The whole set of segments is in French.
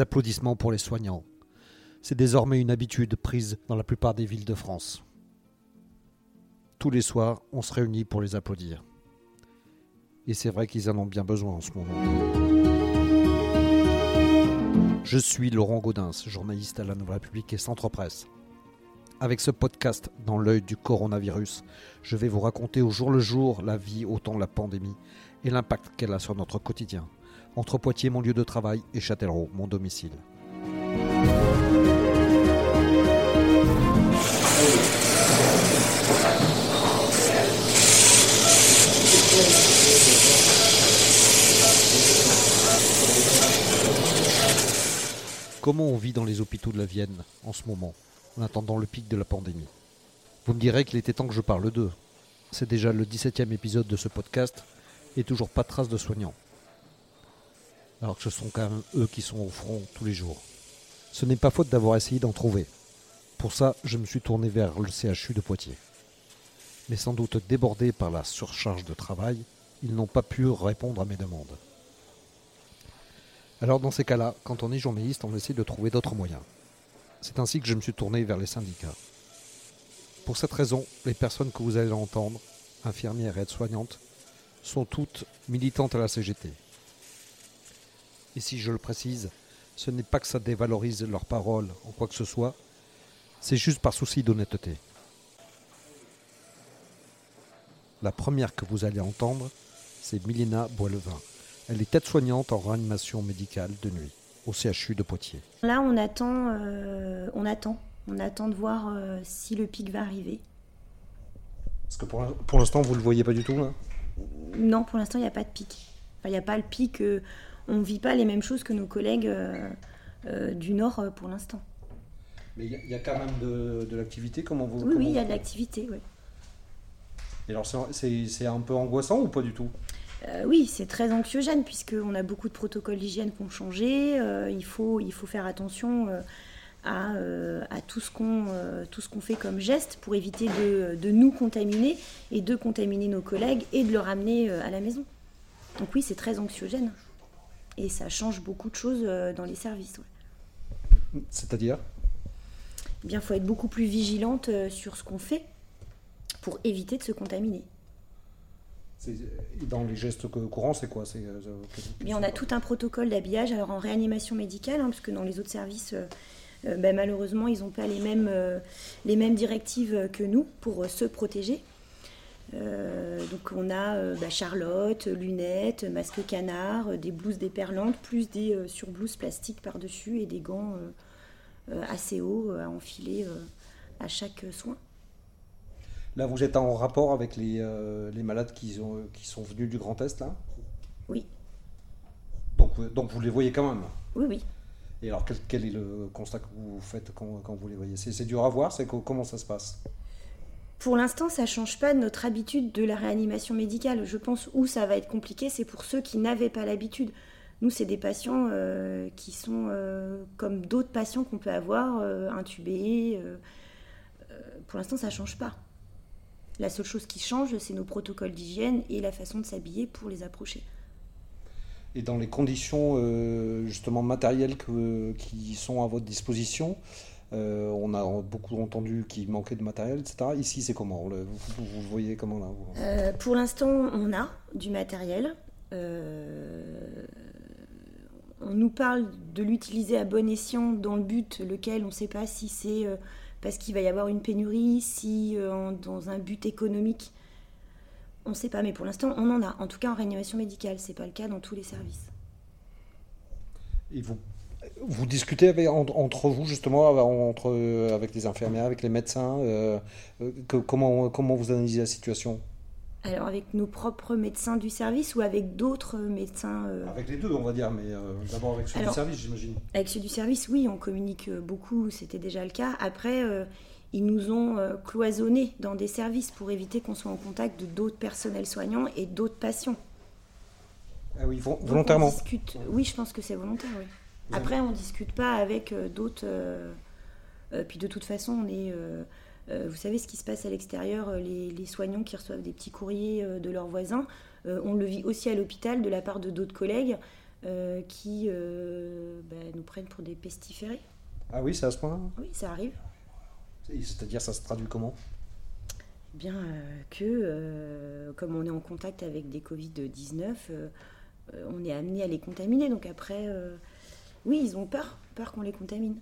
applaudissements pour les soignants. C'est désormais une habitude prise dans la plupart des villes de France. Tous les soirs, on se réunit pour les applaudir. Et c'est vrai qu'ils en ont bien besoin en ce moment. Je suis Laurent Gaudens, journaliste à la Nouvelle République et Centre Presse. Avec ce podcast dans l'œil du coronavirus, je vais vous raconter au jour le jour la vie autant la pandémie et l'impact qu'elle a sur notre quotidien, entre Poitiers, mon lieu de travail, et Châtellerault, mon domicile. Comment on vit dans les hôpitaux de la Vienne en ce moment, en attendant le pic de la pandémie? Vous me direz qu'il était temps que je parle d'eux. C'est déjà le 17e épisode de ce podcast et toujours pas de traces de soignants. Alors que ce sont quand même eux qui sont au front tous les jours. Ce n'est pas faute d'avoir essayé d'en trouver. Pour ça, je me suis tourné vers le CHU de Poitiers. Mais sans doute débordés par la surcharge de travail, ils n'ont pas pu répondre à mes demandes. Alors dans ces cas-là, quand on est journaliste, on essaie de trouver d'autres moyens. C'est ainsi que je me suis tourné vers les syndicats. Pour cette raison, les personnes que vous allez entendre, infirmières et aides-soignantes, sont toutes militantes à la CGT. Et si je le précise, ce n'est pas que ça dévalorise leurs paroles en quoi que ce soit, c'est juste par souci d'honnêteté. La première que vous allez entendre, c'est Milena Boilevin. Elle est aide-soignante en réanimation médicale de nuit au CHU de Poitiers. Là, on attend, euh, on attend, on attend de voir euh, si le pic va arriver. Parce que pour, pour l'instant, vous ne le voyez pas du tout là? Non, pour l'instant, il n'y a pas de pic. Il n'y a pas le pic. euh, on ne vit pas les mêmes choses que nos collègues euh, euh, du Nord euh, pour l'instant. Mais il y, a quand même de, de l'activité, comment vous Oui, oui, il y a de l'activité. oui. Et alors c'est- un peu angoissant ou pas du tout? Euh, oui, c'est très anxiogène puisqu'on a beaucoup de protocoles d'hygiène qui ont changé. euh, il, faut, il faut faire attention euh, à, à tout ce qu'on qu'on fait comme geste pour éviter de, de nous contaminer et de contaminer nos collègues et de le ramener à la maison. Donc oui, c'est très anxiogène. Et ça change beaucoup de choses euh, dans les services. ouais. C'est-à-dire? Eh bien, il faut être beaucoup plus vigilante euh, sur ce qu'on fait pour éviter de se contaminer. C'est- Dans les gestes cou- courants, c'est quoi? C'est, euh, Mais on a tout un protocole d'habillage, alors en réanimation médicale, hein, parce que dans les autres services, euh, euh, ben, malheureusement, ils n'ont pas les mêmes, euh, les mêmes directives que nous pour euh, se protéger. Euh, donc on a euh, bah, Charlotte, lunettes, masque canard, euh, des blouses déperlantes, plus des euh, surblouses plastiques par-dessus et des gants assez hauts à enfiler à chaque soin. Là, vous êtes en rapport avec les, les malades qui, ont, qui sont venus du Grand Est, là? Oui, donc, vous- donc vous les voyez quand même? Oui, oui. Et alors, quel, quel est le constat que vous faites quand, quand vous les voyez? C'est dur à voir c'est co- Comment ça se passe? Pour l'instant, ça ne change pas notre habitude de la réanimation médicale. Je pense où ça va être compliqué, c'est pour ceux qui n'avaient pas l'habitude. Nous, c'est des patients euh, qui sont euh, comme d'autres patients qu'on peut avoir, euh, intubés. pour l'instant, ça ne change pas. La seule chose qui change, c'est nos protocoles d'hygiène et la façon de s'habiller pour les approcher. Et dans les conditions justement matérielles qui sont à votre disposition, euh, on a beaucoup entendu qu'il manquait de matériel, etc. Ici, c'est comment Le- vous, vous- vous le voyez comment là vous Euh, pour l'instant, on a du matériel. Euh, on nous parle de l'utiliser à bon escient dans le but lequel on ne sait pas si c'est euh, parce qu'il va y avoir une pénurie, si euh, en- dans un but économique. On ne sait pas, mais pour l'instant, on en a. En tout cas, en réanimation médicale, c'est pas le cas dans tous les services. Et vous, vous discutez avec- en- entre vous justement, entre, avec les infirmières, avec les médecins, euh, euh, que- comment, comment vous analysez la situation? Alors, avec nos propres médecins du service ou avec d'autres médecins euh, Avec les deux, on va dire, mais euh, d'abord avec ceux Alors- du service, j'imagine. Avec ceux du service, oui, on communique beaucoup, c'était déjà le cas. Après, euh, ils nous ont cloisonnés dans des services pour éviter qu'on soit en contact de d'autres personnels soignants et d'autres patients. Ah oui, vo- Donc, volontairement. on discute- Oui, je pense que c'est volontaire, oui. Après, on ne discute pas avec euh, d'autres. euh, euh, puis de toute façon, on est. euh, vous savez ce qui se passe à l'extérieur, les, les soignants qui reçoivent des petits courriers euh, de leurs voisins. euh, on le vit aussi à l'hôpital de la part de d'autres collègues. qui bah, nous prennent pour des pestiférés. Ah oui, c'est à ce point-là Oui, ça arrive. C'est-à-dire, ça se traduit comment? Bien que, comme on est en contact avec des Covid-19, on est amené à les contaminer. Donc après, oui, ils ont peur, peur qu'on les contamine.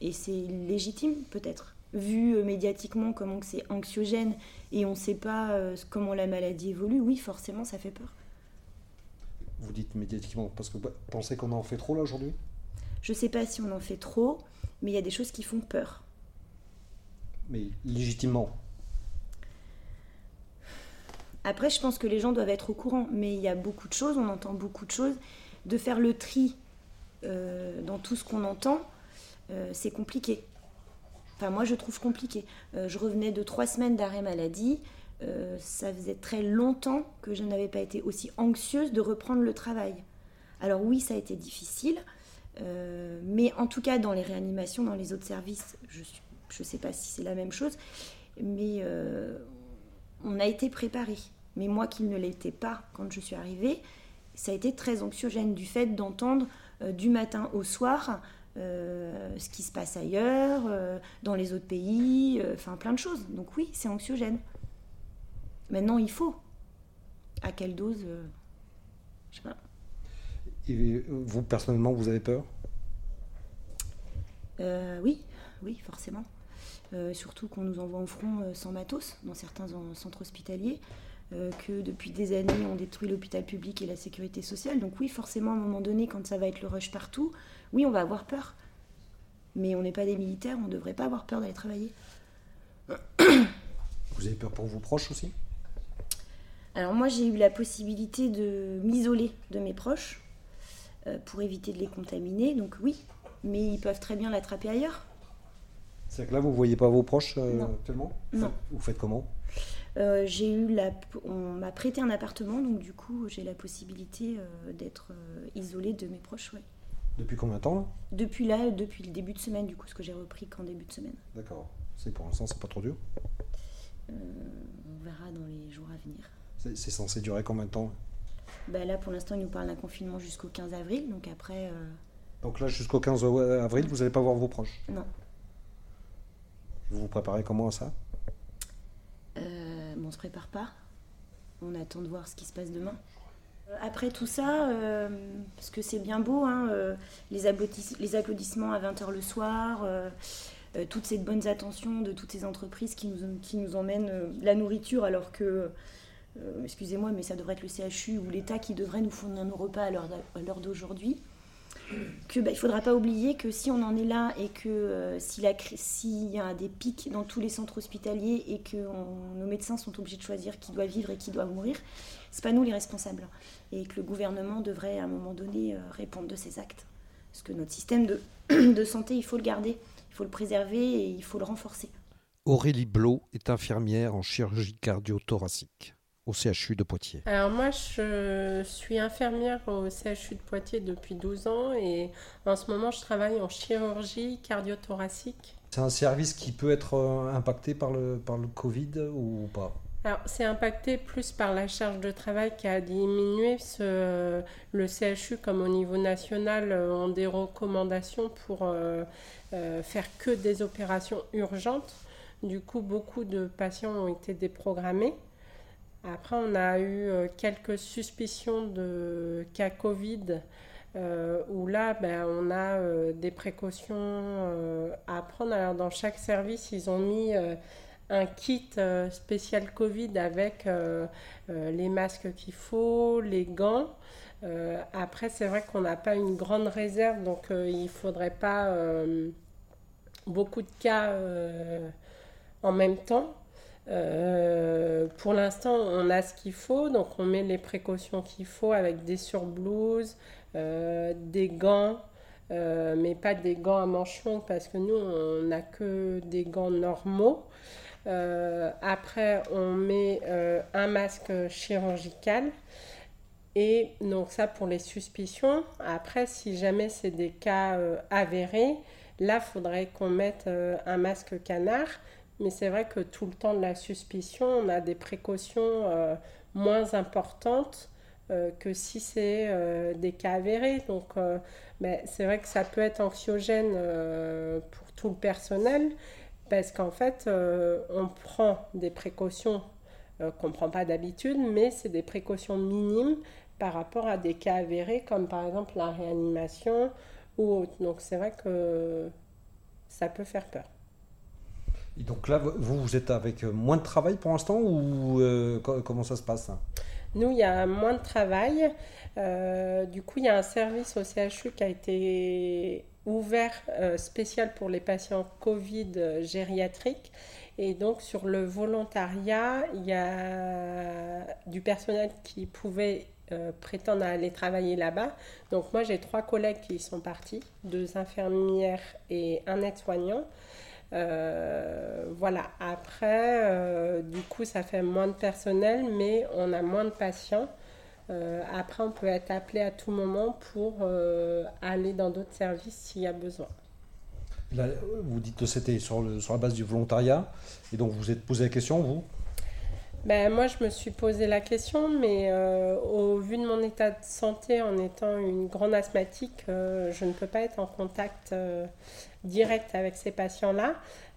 Et c'est légitime, peut-être. Vu euh, médiatiquement comment c'est anxiogène et on ne sait pas euh, comment la maladie évolue, oui, forcément, ça fait peur. Vous dites médiatiquement, parce que vous pensez qu'on en fait trop là aujourd'hui? Je ne sais pas si on en fait trop, mais il y a des choses qui font peur. Mais légitimement Après, je pense que les gens doivent être au courant, mais il y a beaucoup de choses, on entend beaucoup de choses. De faire le tri euh, dans tout ce qu'on entend, euh, c'est compliqué. Enfin, moi, je trouve compliqué. Euh, je revenais de trois semaines d'arrêt maladie. Ça faisait très longtemps que je n'avais pas été aussi anxieuse de reprendre le travail. Alors oui, ça a été difficile, mais en tout cas dans les réanimations, dans les autres services, je ne sais pas si c'est la même chose, mais on a été préparé. Mais moi qui ne l'étais pas quand je suis arrivée, ça a été très anxiogène du fait d'entendre du matin au soir euh, ce qui se passe ailleurs, euh, dans les autres pays, euh, enfin plein de choses. Donc oui, c'est anxiogène. Maintenant, il faut. À quelle dose Je sais pas. Et vous, personnellement, vous avez peur? Oui, oui, forcément. surtout qu'on nous envoie au front sans matos dans certains centres hospitaliers. Que depuis des années on détruit l'hôpital public et la sécurité sociale. Donc oui, forcément, à un moment donné, quand ça va être le rush partout, oui, on va avoir peur. Mais on n'est pas des militaires, on ne devrait pas avoir peur d'aller travailler. Vous avez peur pour vos proches aussi? Alors moi, j'ai eu la possibilité de m'isoler de mes proches euh, pour éviter de les contaminer. Donc oui, mais ils peuvent très bien l'attraper ailleurs. C'est que là, vous ne voyez pas vos proches euh, actuellement Non. Vous faites comment euh, j'ai eu la, on m'a prêté un appartement, donc du coup j'ai la possibilité d'être isolée de mes proches. Ouais. Depuis combien de temps là Depuis là, depuis le début de semaine, du coup, ce que j'ai repris qu'en début de semaine. D'accord. C'est pour l'instant, c'est pas trop dur euh, On verra dans les jours à venir. C'est censé durer combien de temps bah Là, pour l'instant, il nous parle d'un confinement jusqu'au 15 avril, donc après. Euh, donc là, jusqu'au 15 avril, vous n'allez pas voir vos proches Non. Vous vous préparez comment à ça? Euh, On se prépare pas. On attend de voir ce qui se passe demain. Euh, après tout ça, euh, parce que c'est bien beau, hein, les, applaudissements à 20h le soir, toutes ces bonnes attentions de toutes ces entreprises qui nous emmènent la nourriture alors que, excusez-moi, mais ça devrait être le CHU ou l'État qui devrait nous fournir nos repas à l'heure d'aujourd'hui que bah, il faudra pas oublier que si on en est là et que euh, s'il y a des pics dans tous les centres hospitaliers et que nos médecins sont obligés de choisir qui doit vivre et qui doit mourir, c'est pas nous les responsables et que le gouvernement devrait à un moment donné euh, répondre de ces actes. Parce que notre système de, de santé, il faut le garder, il faut le préserver et il faut le renforcer. Aurélie Blot est infirmière en chirurgie cardio-thoracique au CHU de Poitiers Alors moi, je suis infirmière au CHU de Poitiers depuis 12 ans et en ce moment, je travaille en chirurgie cardio-thoracique. C'est un service qui peut être euh, impacté par le, par le Covid ou pas? Alors, c'est impacté plus par la charge de travail qui a diminué. Ce, le CHU, comme au niveau national, euh, ont des recommandations pour euh, faire que des opérations urgentes. Du coup, beaucoup de patients ont été déprogrammés. Après, on a eu euh, quelques suspicions de cas Covid, euh, où là, ben, on a euh, des précautions à prendre. Alors, dans chaque service, ils ont mis un kit spécial Covid avec les masques qu'il faut, les gants. après, c'est vrai qu'on n'a pas une grande réserve, donc il ne faudrait pas beaucoup de cas en même temps. Euh, pour l'instant, on a ce qu'il faut, donc on met les précautions qu'il faut avec des surblouses, euh, des gants, euh, mais pas des gants à manches parce que nous, on n'a que des gants normaux. après, on met un masque chirurgical. Et donc ça pour les suspicions. Après, si jamais c'est des cas avérés, là, il faudrait qu'on mette un masque canard. Mais c'est vrai que tout le temps de la suspicion, on a des précautions euh, moins importantes que si c'est des cas avérés. Donc, c'est vrai que ça peut être anxiogène pour tout le personnel parce qu'en fait, on prend des précautions qu'on ne prend pas d'habitude, mais c'est des précautions minimes par rapport à des cas avérés comme par exemple la réanimation ou autre. Donc c'est vrai que ça peut faire peur. Donc là, vous, vous êtes avec moins de travail pour l'instant ou euh, comment ça se passe Nous, il y a moins de travail. Euh, du coup, il y a un service au CHU qui a été ouvert euh, spécial pour les patients Covid gériatriques. Et donc, sur le volontariat, il y a du personnel qui pouvait euh, prétendent aller travailler là-bas. Donc moi j'ai trois collègues qui sont partis, deux infirmières et un aide-soignant. Euh, voilà, après, euh, du coup, ça fait moins de personnel, mais on a moins de patients. après, on peut être appelé à tout moment pour aller dans d'autres services s'il y a besoin. vous dites que c'était sur, sur la base du volontariat, et donc vous vous êtes posé la question, vous? Ben, moi, je me suis posé la question, mais euh, au vu de mon état de santé, en étant une grande asthmatique, euh, je ne peux pas être en contact euh, direct avec ces patients-là.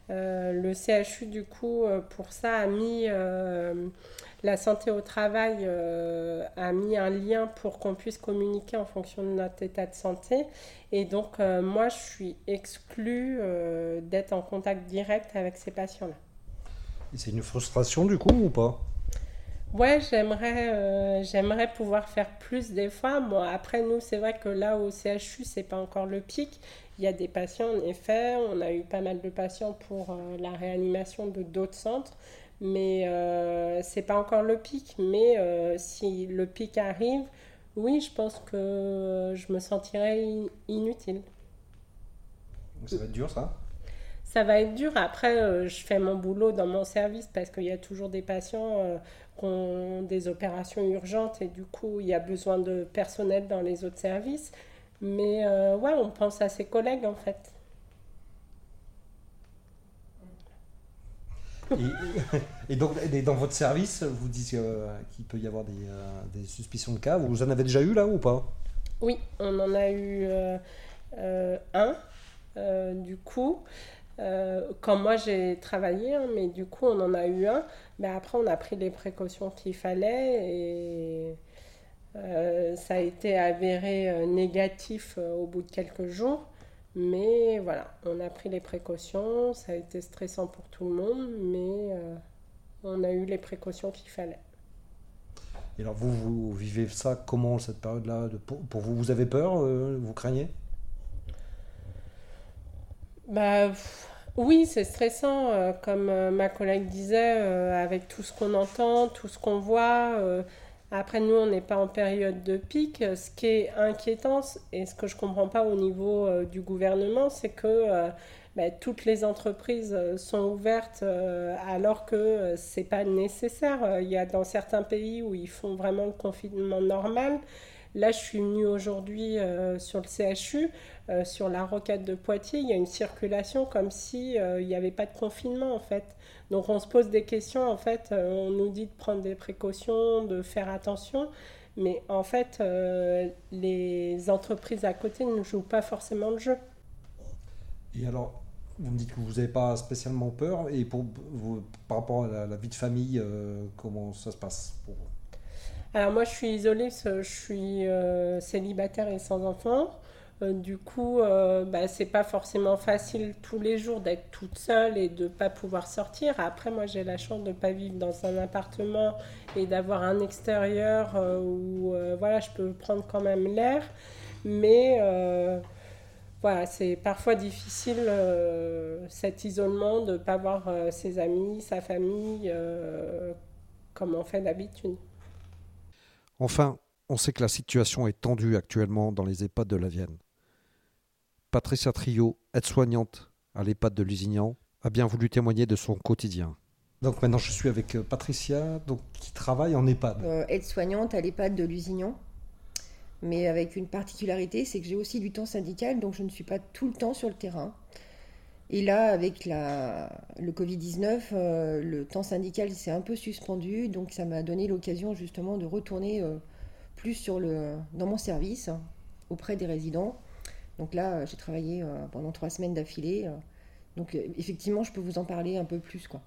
le CHU, du coup, pour ça, a mis la santé au travail, a mis un lien pour qu'on puisse communiquer en fonction de notre état de santé. Et donc, moi, je suis exclue d'être en contact direct avec ces patients-là. C'est une frustration du coup ou pas? Ouais, j'aimerais, euh, j'aimerais pouvoir faire plus des fois. Moi, après, nous, c'est vrai que là, au CHU, c'est pas encore le pic. Il y a des patients, en effet. On a eu pas mal de patients pour euh, la réanimation de d'autres centres. Mais euh, c'est pas encore le pic. Mais euh, si le pic arrive, oui, je pense que je me sentirais inutile. Ça va être dur, ça? Ça va être dur. Après, euh, je fais mon boulot dans mon service parce qu'il y a toujours des patients euh, qui ont des opérations urgentes et du coup, il y a besoin de personnel dans les autres services. Mais euh, ouais, on pense à ses collègues en fait. Et, donc, dans votre service, vous dites qu'il peut y avoir des, des, suspicions de cas. Vous en avez déjà eu là ou pas? Oui, on en a eu un. du coup, euh, quand moi j'ai travaillé, hein, mais du coup on en a eu un. Mais après on a pris les précautions qu'il fallait et euh, ça a été avéré euh, négatif au bout de quelques jours. Mais voilà, on a pris les précautions, ça a été stressant pour tout le monde, mais on a eu les précautions qu'il fallait. Et alors vous, vous vivez ça comment cette période-là? Pour, vous, vous avez peur Vous craignez? Bah, oui, c'est stressant, euh, comme euh, ma collègue disait, euh, avec tout ce qu'on entend, tout ce qu'on voit. après, nous, on n'est pas en période de pic. Ce qui est inquiétant, et ce que je ne comprends pas au niveau du gouvernement, c'est que bah, toutes les entreprises sont ouvertes alors que ce n'est pas nécessaire. Il y a dans certains pays où ils font vraiment le confinement normal. Là, je suis venue aujourd'hui sur le CHU. Euh, sur la roquette de Poitiers, il y a une circulation comme si euh, il n'y avait pas de confinement en fait. Donc on se pose des questions en fait, euh, on nous dit de prendre des précautions, de faire attention, mais en fait les entreprises à côté ne jouent pas forcément le jeu. Et alors, vous me dites que vous n'avez pas spécialement peur, et pour vous, par rapport à la, vie de famille, comment ça se passe pour vous? Alors moi je suis isolée, je suis célibataire et sans enfant. Euh, du coup, euh, bah, c'est pas forcément facile tous les jours d'être toute seule et de pas pouvoir sortir. Après, moi, j'ai la chance de pas vivre dans un appartement et d'avoir un extérieur euh, où voilà, je peux prendre quand même l'air. Mais voilà, c'est parfois difficile cet isolement de ne pas voir ses amis, sa famille, comme on fait d'habitude. Enfin, on sait que la situation est tendue actuellement dans les EHPAD de la Vienne. Patricia Trio, aide-soignante à l'EHPAD de Lusignan, a bien voulu témoigner de son quotidien. Donc maintenant je suis avec euh, Patricia, donc, qui travaille en EHPAD. Euh, aide-soignante à l'EHPAD de Lusignan, mais avec une particularité, c'est que j'ai aussi du temps syndical, donc je ne suis pas tout le temps sur le terrain. Et là, avec la, le Covid-19, euh, le temps syndical s'est un peu suspendu, donc ça m'a donné l'occasion justement de retourner plus dans mon service auprès des résidents. Donc là, j'ai travaillé pendant trois semaines d'affilée. Donc effectivement, je peux vous en parler un peu plus. quoi.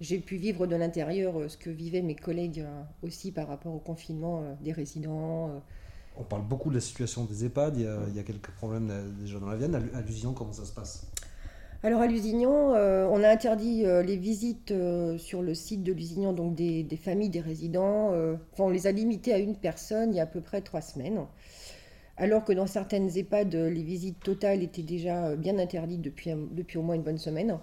J'ai pu vivre de l'intérieur ce que vivaient mes collègues aussi par rapport au confinement des résidents. On parle beaucoup de la situation des EHPAD, il y a, quelques problèmes déjà dans la Vienne. À Lusignan, comment ça se passe? Alors à Lusignan, euh, on a interdit euh, les visites euh, sur le site de Lusignan, donc des, familles, des résidents. on les a limitées à une personne il y a à peu près trois semaines. Alors que dans certaines EHPAD, les visites totales étaient déjà bien interdites depuis, au moins une bonne semaine.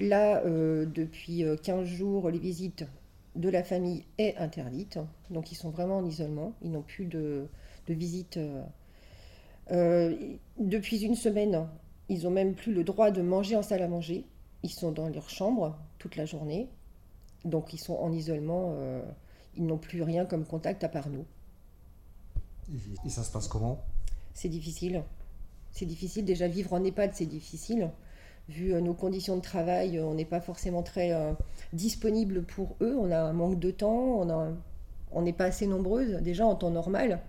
Là, depuis 15 jours, les visites de la famille est interdite. Donc ils sont vraiment en isolement. Ils n'ont plus de, visite. depuis une semaine, ils ont même plus le droit de manger en salle à manger. Ils sont dans leur chambre toute la journée. Donc ils sont en isolement. Euh, ils n'ont plus rien comme contact à part nous. Et ça se passe comment? C'est difficile. C'est difficile. Déjà vivre en EHPAD, c'est difficile. Vu euh, nos conditions de travail, euh, on n'est pas forcément très disponible pour eux. On a un manque de temps. On n'est pas assez nombreuses déjà en temps normal.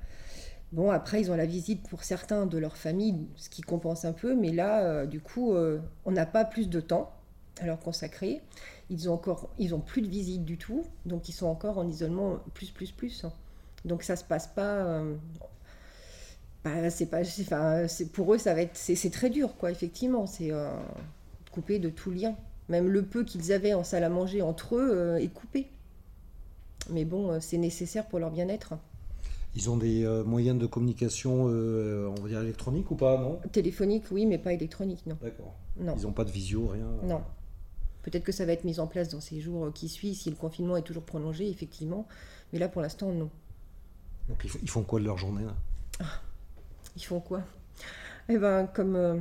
Bon, après, ils ont la visite pour certains de leur famille, ce qui compense un peu, mais là, euh, du coup, euh, on n'a pas plus de temps à leur consacrer. Ils ont encore, ils ont plus de visite du tout, donc ils sont encore en isolement plus, plus, plus. Donc ça se passe pas. Euh, bah, c'est pas, enfin, pour eux, ça va être, c'est très dur, quoi. Effectivement, c'est coupé de tout lien. Même le peu qu'ils avaient en salle à manger entre eux est coupé. Mais bon, c'est nécessaire pour leur bien-être. Ils ont des euh, moyens de communication, euh, on va dire électronique ou pas, non? Téléphonique, oui, mais pas électronique, non. D'accord. Ils n'ont pas de visio, rien Non. Peut-être que ça va être mis en place dans ces jours qui suivent, si le confinement est toujours prolongé, effectivement. Mais là, pour l'instant, non. Donc, ils font quoi de leur journée là? Ah, Ils font quoi? Eh ben, comme euh,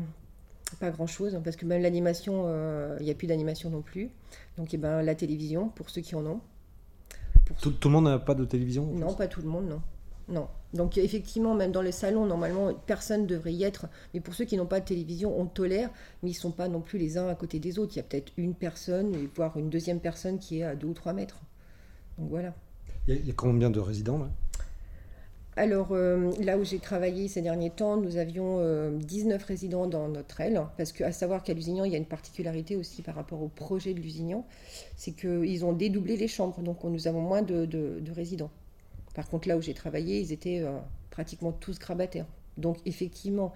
pas grand-chose, parce que même l'animation, il n'y a plus d'animation non plus. Donc, eh ben, la télévision, pour ceux qui en ont. tout, tout, le monde n'a pas de télévision Non, pas tout le monde, non. Non. Donc effectivement, même dans les salons, normalement, personne ne devrait y être. Mais pour ceux qui n'ont pas de télévision, on tolère, mais ils ne sont pas non plus les uns à côté des autres. Il y a peut-être une personne, voire une deuxième personne qui est à deux ou trois mètres. Donc voilà. Il y a, combien de résidents là? Alors euh, là où j'ai travaillé ces derniers temps, nous avions 19 euh, résidents dans notre aile, parce qu'à savoir qu'à Lusignan, il y a une particularité aussi par rapport au projet de Lusignan, c'est qu'ils ont dédoublé les chambres, donc nous avons moins de résidents. Par contre, là où j'ai travaillé, ils étaient euh, pratiquement tous grabataires. Donc, effectivement,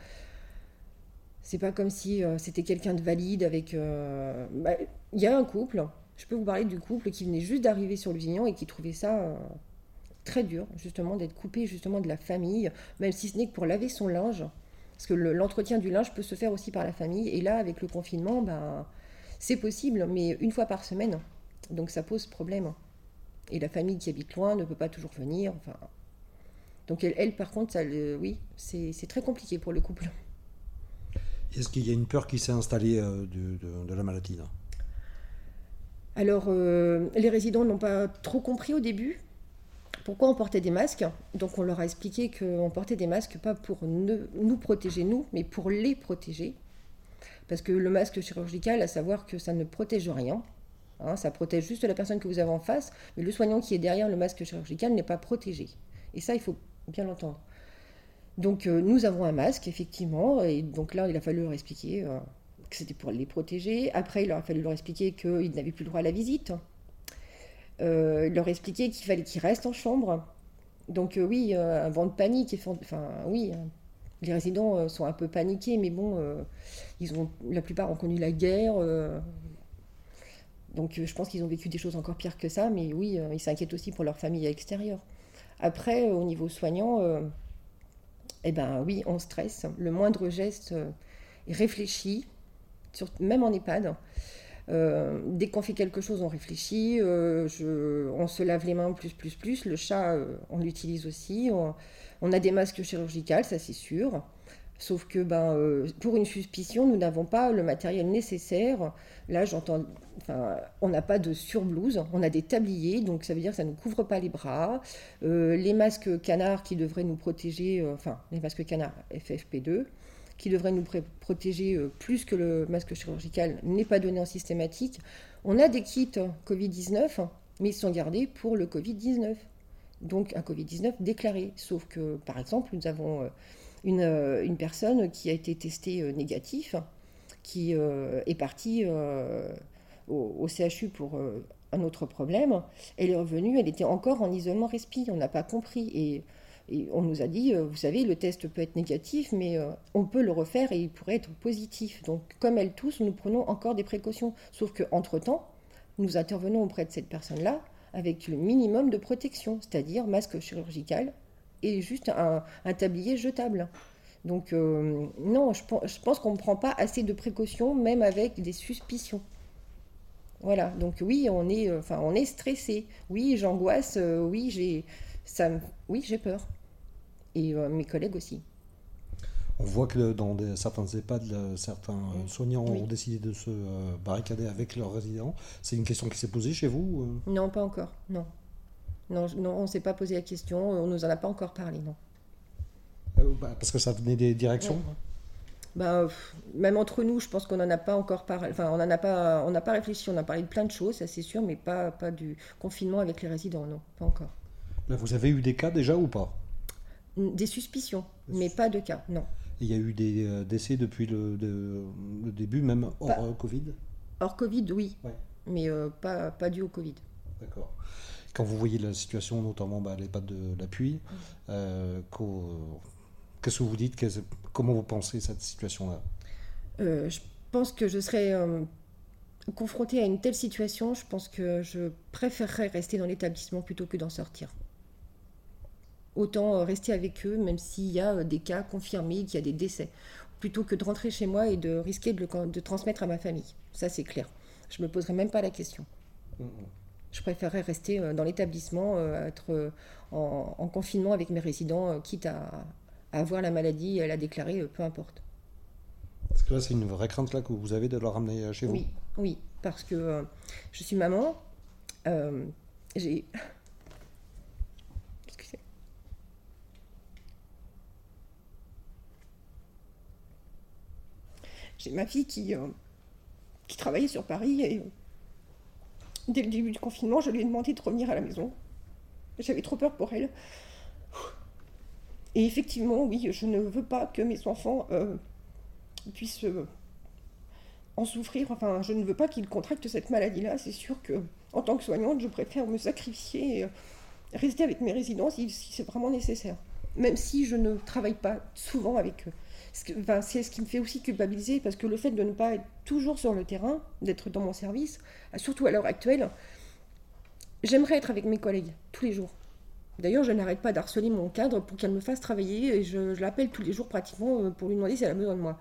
c'est pas comme si c'était quelqu'un de valide avec. Bah, il y a un couple, je peux vous parler du couple qui venait juste d'arriver sur Lusignan et qui trouvait ça très dur, justement, d'être coupé justement de la famille, même si ce n'est que pour laver son linge. Parce que l'entretien du linge peut se faire aussi par la famille. Et là, avec le confinement, ben, c'est possible, mais une fois par semaine. Donc ça pose problème. Et la famille qui habite loin ne peut pas toujours venir. Enfin, donc elle, par contre, ça, oui, c'est très compliqué pour le couple. Est-ce qu'il y a une peur qui s'est installée euh, de, la maladie là? Alors, euh, les résidents n'ont pas trop compris au début pourquoi on portait des masques. Donc on leur a expliqué qu'on portait des masques pas pour nous protéger nous, mais pour les protéger. Parce que le masque chirurgical, à savoir que ça ne protège rien, Hein, ça protège juste la personne que vous avez en face, mais le soignant qui est derrière le masque chirurgical n'est pas protégé. Et ça, il faut bien l'entendre. Donc euh, nous avons un masque, effectivement, et donc là, il a fallu leur expliquer euh, que c'était pour les protéger. Après, il a fallu leur expliquer qu'ils n'avaient plus le droit à la visite. Euh, leur expliquer qu'il fallait qu'ils restent en chambre. Donc oui, un vent de panique. Enfin oui, hein. les résidents sont un peu paniqués, mais bon, ils ont, la plupart ont connu la guerre, donc euh, je pense qu'ils ont vécu des choses encore pires que ça, mais oui, euh, ils s'inquiètent aussi pour leur famille extérieure. Après, au niveau soignant, euh, eh ben oui, on stresse. Le moindre geste est réfléchi, même en EHPAD. Dès qu'on fait quelque chose, on réfléchit. on se lave les mains plus, plus, plus. Le chat, on l'utilise aussi. On, a des masques chirurgicaux, ça c'est sûr. Sauf que ben, pour une suspicion, nous n'avons pas le matériel nécessaire. Là, j'entends on n'a pas de surblouse, on a des tabliers, donc ça veut dire que ça ne couvre pas les bras. Euh, les masques canards qui devraient nous protéger, euh, enfin les masques canards FFP2, qui devraient nous protéger euh, plus que le masque chirurgical, n'est pas donné en systématique. On a des kits Covid-19, mais ils sont gardés pour le Covid-19. donc un Covid-19 déclaré. Sauf que, par exemple, nous avons euh, une, euh, une personne qui a été testée négatif, qui est partie au, au CHU pour un autre problème. Elle est revenue, elle était encore en isolement respi, on n'a pas compris. Et, et, on nous a dit, vous savez, le test peut être négatif, mais on peut le refaire et il pourrait être positif. Donc, comme elle tous, nous prenons encore des précautions. Sauf qu'entre-temps, nous intervenons auprès de cette personne-là avec le minimum de protection, c'est-à-dire masque chirurgical et juste un, tablier jetable. Donc euh, non, je, pense qu'on ne prend pas assez de précautions, même avec des suspicions. Voilà, donc oui, on est, euh, enfin, on est stressé. Oui, j'angoisse. Euh, oui, j'ai, ça, oui, j'ai peur. Et mes collègues aussi. On voit que dans certains EHPAD, certains soignants ont décidé de se euh, barricader avec leurs résidents. C'est une question qui s'est posée chez vous euh? Non, pas encore. Non. Non, non on ne s'est pas posé la question. On ne nous en a pas encore parlé, non. Euh, bah, parce que ça venait des directions bah, même entre nous, je pense qu'on n'en a pas encore parlé. Enfin, on n'en a pas, on n'a pas réfléchi. On a parlé de plein de choses, ça c'est sûr, mais pas, pas du confinement avec les résidents, non, pas encore. Là, vous avez eu des cas déjà ou pas? Des suspicions, mais pas de cas, non. Il y a eu des euh, décès depuis le, début, même hors euh, Covid? Hors Covid, oui. Mais euh, pas, pas dû au Covid. D'accord. Quand vous voyez la situation, notamment bah, les pattes de l'appui, mm. qu'est-ce que vous dites? Comment vous pensez cette situation-là? Je pense que je serais confrontée à une telle situation. Je pense que je préférerais rester dans l'établissement plutôt que d'en sortir autant euh, rester avec eux, même s'il y a euh, des cas confirmés, qu'il y a des décès, plutôt que de rentrer chez moi et de risquer de, le, de transmettre à ma famille. Ça, c'est clair. Je ne me poserai même pas la question. Je préférerais rester euh, dans l'établissement, être en, confinement avec mes résidents, quitte à, avoir la maladie et à la déclarer, peu importe. Parce que là, c'est une vraie crainte là que vous avez de leur ramener chez vous Oui, oui parce que je suis maman. j'ai J'ai ma fille qui, euh, qui travaillait sur Paris et dès le début du confinement, je lui ai demandé de revenir à la maison. J'avais trop peur pour elle. Et effectivement, oui, je ne veux pas que mes enfants euh, puissent euh, en souffrir. Enfin, je ne veux pas qu'ils contractent cette maladie-là. C'est sûr que, en tant que soignante, je préfère me sacrifier et rester avec mes résidents si c'est vraiment nécessaire. Même si je ne travaille pas souvent avec eux c'est ce qui me fait aussi culpabiliser, parce que le fait de ne pas être toujours sur le terrain, d'être dans mon service, surtout à l'heure actuelle, j'aimerais être avec mes collègues tous les jours. D'ailleurs, je n'arrête pas d'harceler mon cadre pour qu'elle me fasse travailler, et je, l'appelle tous les jours pratiquement euh, pour lui demander si elle a besoin de moi.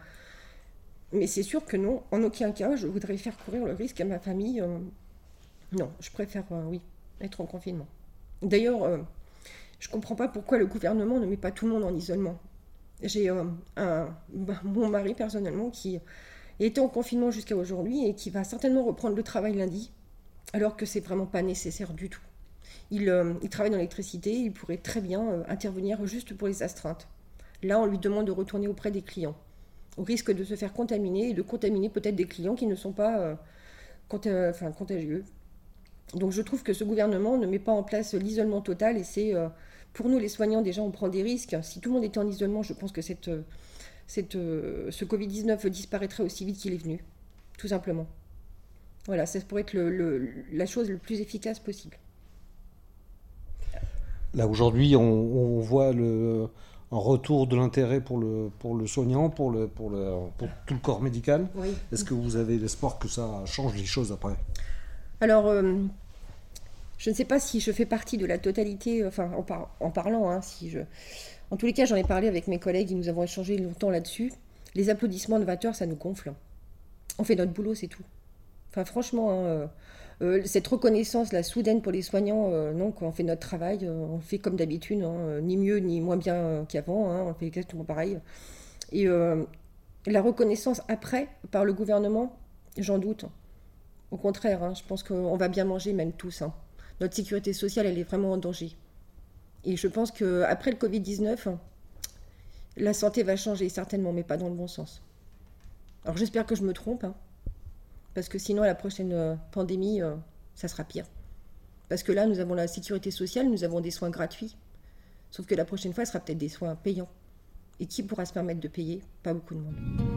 Mais c'est sûr que non, en aucun cas, je voudrais faire courir le risque à ma famille. Euh, non, je préfère, euh, oui, être en confinement. D'ailleurs, je ne comprends pas pourquoi le gouvernement ne met pas tout le monde en isolement. J'ai euh, bah, mon mari personnellement qui était en confinement jusqu'à aujourd'hui et qui va certainement reprendre le travail lundi, alors que c'est vraiment pas nécessaire du tout. Il, euh, il travaille dans l'électricité, il pourrait très bien euh, intervenir juste pour les astreintes. Là, on lui demande de retourner auprès des clients, au risque de se faire contaminer et de contaminer peut-être des clients qui ne sont pas contagieux. Donc je trouve que ce gouvernement ne met pas en place l'isolement total et c'est pour nous, les soignants, déjà, on prend des risques. Si tout le monde était en isolement, je pense que cette, cette, ce Covid-19 disparaîtrait aussi vite qu'il est venu, tout simplement. Voilà, ça pourrait être le, la chose le plus efficace possible. Là, aujourd'hui, on, voit le, un retour de l'intérêt pour le, pour le soignant, pour, le, pour, le, pour tout le corps médical. Est-ce que vous avez l'espoir que ça change les choses après? Alors, euh, je ne sais pas si je fais partie de la totalité, enfin en, parlant, hein, si je... En tous les cas, j'en ai parlé avec mes collègues et nous avons échangé longtemps là-dessus. Les applaudissements de 20 ça nous gonfle. On fait notre boulot, c'est tout. Enfin, franchement, hein, euh, euh, cette reconnaissance, la soudaine pour les soignants, euh, non, on fait notre travail, on fait comme d'habitude, hein, ni mieux ni moins bien qu'avant, on fait exactement pareil. Et la reconnaissance après, par le gouvernement, j'en doute. Au contraire, je pense qu'on va bien manger, même tous notre sécurité sociale, elle est vraiment en danger. Et je pense qu'après le Covid-19, la santé va changer certainement, mais pas dans le bon sens. Alors j'espère que je me trompe, hein, parce que sinon la prochaine euh, pandémie, euh, ça sera pire. Parce que là, nous avons la sécurité sociale, nous avons des soins gratuits. Sauf que la prochaine fois, ce sera peut-être des soins payants. Et qui pourra se permettre de payer? Pas beaucoup de monde.